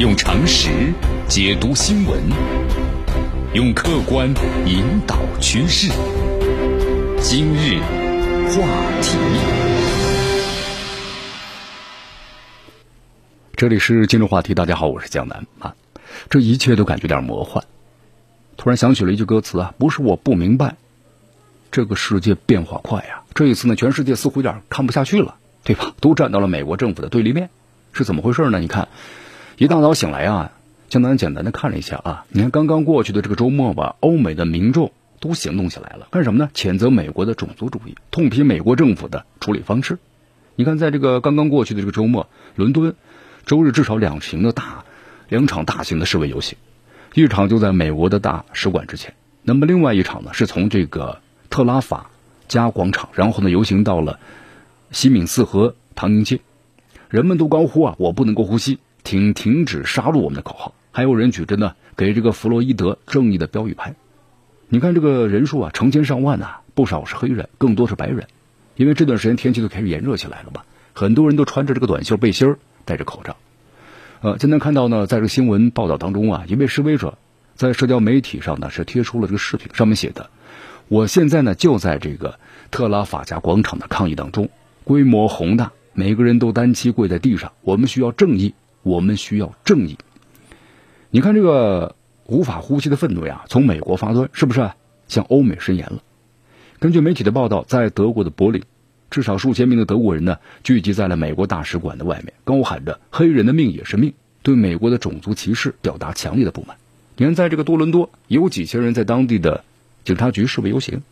用常识解读新闻，用客观引导趋势。今日话题，这里是今日话题。大家好，我是江南啊。这一切都感觉有点魔幻。突然想起了一句歌词啊，不是我不明白，这个世界变化快呀。这一次呢，全世界似乎有点看不下去了，对吧？都站到了美国政府的对立面，是怎么回事呢？你看。一大早醒来啊，江南简单的看了一下啊，你看刚刚过去的这个周末吧，欧美的民众都行动起来了，干什么呢？谴责美国的种族主义，痛批美国政府的处理方式。你看，在这个刚刚过去的这个周末，伦敦周日至少两型的大两场大型的示威游行，一场就在美国的大使馆之前，那么另外一场呢，是从这个特拉法加广场，然后呢游行到了西敏寺和唐宁街，人们都高呼啊，我不能够呼吸。停停止杀戮我们的口号，还有人举着呢给这个弗洛伊德正义的标语牌。你看这个人数啊，成千上万呐，不少是黑人，更多是白人。因为这段时间天气都开始炎热起来了吧，很多人都穿着这个短袖背心，戴着口罩。呃，今天看到呢，在这个新闻报道当中啊，一位示威者在社交媒体上呢是贴出了这个视频，上面写的：“我现在呢就在这个特拉法加广场的抗议当中，规模宏大，每个人都单膝跪在地上，我们需要正义。”我们需要正义。你看这个无法呼吸的愤怒呀，从美国发端，是不是向欧美伸延了？根据媒体的报道，在德国的柏林，至少数千名的德国人呢，聚集在了美国大使馆的外面，高喊着“黑人的命也是命”，对美国的种族歧视表达强烈的不满。你看，在这个多伦多，有几千人在当地的警察局示威游行，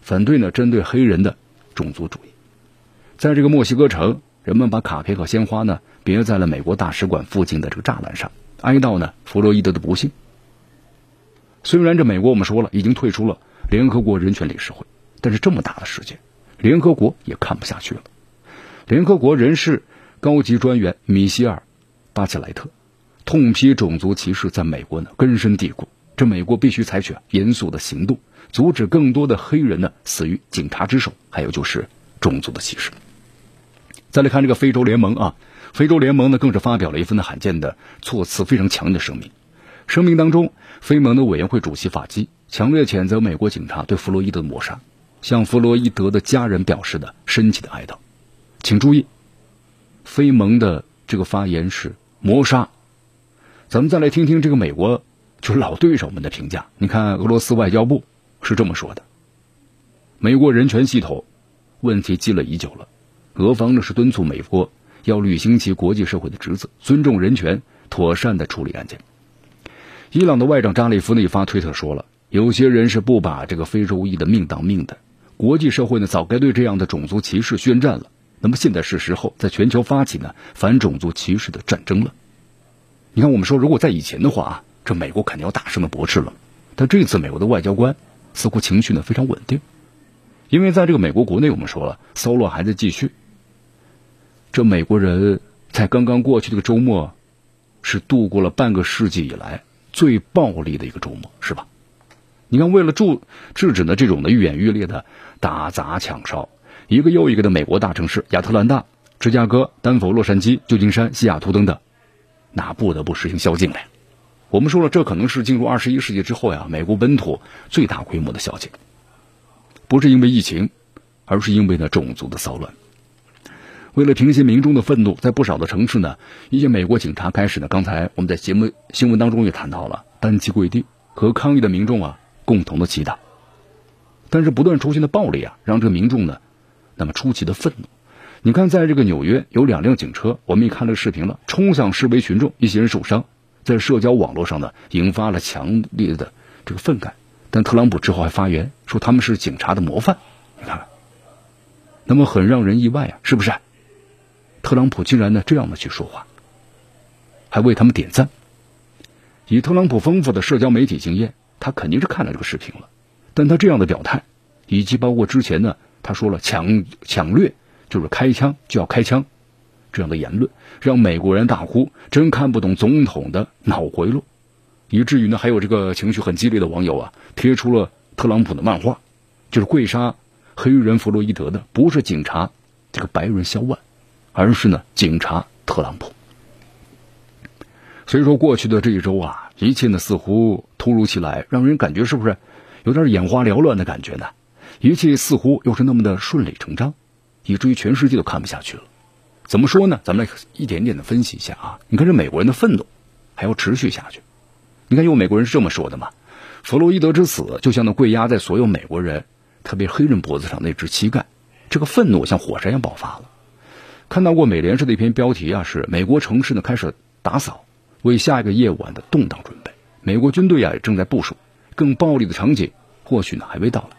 反对呢针对黑人的种族主义。在这个墨西哥城。人们把卡片和鲜花呢别在了美国大使馆附近的这个栅栏上，哀悼呢弗洛伊德的不幸。虽然这美国我们说了已经退出了联合国人权理事会，但是这么大的事件，联合国也看不下去了。联合国人事高级专员米歇尔·巴切莱特痛批种族歧视在美国呢根深蒂固，这美国必须采取严肃的行动，阻止更多的黑人呢死于警察之手，还有就是种族的歧视。再来看这个非洲联盟啊，非洲联盟呢更是发表了一份罕见的措辞非常强的声明。声明当中，非盟的委员会主席法基强烈谴责美国警察对弗洛伊德的谋杀，向弗洛伊德的家人表示的深切的哀悼。请注意，非盟的这个发言是谋杀。咱们再来听听这个美国就是老对手们的评价。你看，俄罗斯外交部是这么说的：美国人权系统问题积累已久了。俄方呢是敦促美国要履行其国际社会的职责，尊重人权，妥善的处理案件。伊朗的外长扎里夫呢发推特说了，有些人是不把这个非洲裔的命当命的，国际社会呢早该对这样的种族歧视宣战了。那么现在是时候在全球发起呢反种族歧视的战争了。你看，我们说如果在以前的话啊，这美国肯定要大声的驳斥了，但这次美国的外交官似乎情绪呢非常稳定，因为在这个美国国内，我们说了骚乱还在继续。这美国人在刚刚过去这个周末，是度过了半个世纪以来最暴力的一个周末，是吧？你看，为了制制止呢这种的愈演愈烈的打砸抢烧，一个又一个的美国大城市，亚特兰大、芝加哥、丹佛、洛杉矶、旧金山、西雅图等等，那不得不实行宵禁了。我们说了，这可能是进入二十一世纪之后呀，美国本土最大规模的宵禁，不是因为疫情，而是因为呢种族的骚乱。为了平息民众的愤怒，在不少的城市呢，一些美国警察开始呢，刚才我们在节目新闻当中也谈到了，单膝跪地和抗议的民众啊共同的祈祷。但是不断出现的暴力啊，让这个民众呢，那么出奇的愤怒。你看，在这个纽约有两辆警车，我们也看了视频了，冲向示威群众，一些人受伤，在社交网络上呢，引发了强烈的这个愤慨。但特朗普之后还发言说他们是警察的模范，你看，那么很让人意外啊，是不是？特朗普竟然呢这样的去说话，还为他们点赞。以特朗普丰富的社交媒体经验，他肯定是看了这个视频了。但他这样的表态，以及包括之前呢，他说了抢抢掠就是开枪就要开枪这样的言论，让美国人大呼真看不懂总统的脑回路，以至于呢还有这个情绪很激烈的网友啊贴出了特朗普的漫画，就是跪杀黑人弗洛伊德的不是警察这个白人肖万。而是呢，警察特朗普。所以说，过去的这一周啊，一切呢似乎突如其来，让人感觉是不是有点眼花缭乱的感觉呢？一切似乎又是那么的顺理成章，以至于全世界都看不下去了。怎么说呢？咱们来一点点的分析一下啊。你看这美国人的愤怒还要持续下去。你看有美国人是这么说的嘛？弗洛伊德之死就像那跪压在所有美国人，特别黑人脖子上那只膝盖，这个愤怒像火山一样爆发了。看到过美联社的一篇标题啊，是美国城市呢开始打扫，为下一个夜晚的动荡准备。美国军队啊也正在部署，更暴力的场景或许呢还未到来。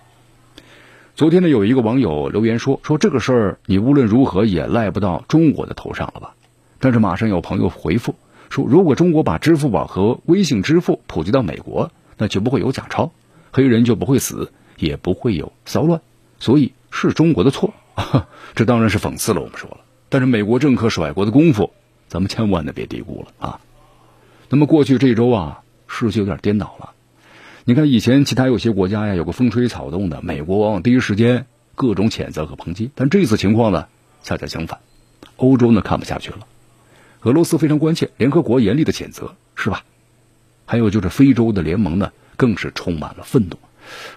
昨天呢有一个网友留言说说这个事儿你无论如何也赖不到中国的头上了吧？但是马上有朋友回复说，如果中国把支付宝和微信支付普及到美国，那就不会有假钞，黑人就不会死，也不会有骚乱，所以是中国的错。这当然是讽刺了。我们说了。但是美国政客甩锅的功夫，咱们千万的别低估了啊！那么过去这周啊，世界有点颠倒了。你看以前其他有些国家呀，有个风吹草动的，美国往往第一时间各种谴责和抨击。但这次情况呢，恰恰相反，欧洲呢看不下去了，俄罗斯非常关切，联合国严厉的谴责，是吧？还有就是非洲的联盟呢，更是充满了愤怒。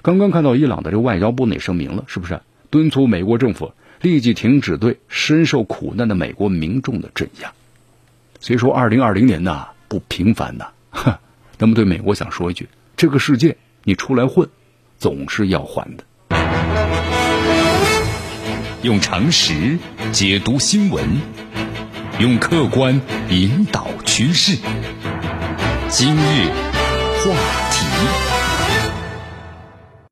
刚刚看到伊朗的这个外交部也声明了，是不是敦促美国政府？立即停止对深受苦难的美国民众的镇压。虽说，二零二零年呐不平凡呐，哈。那么对美国想说一句：这个世界你出来混，总是要还的。用常识解读新闻，用客观引导趋势。今日话题。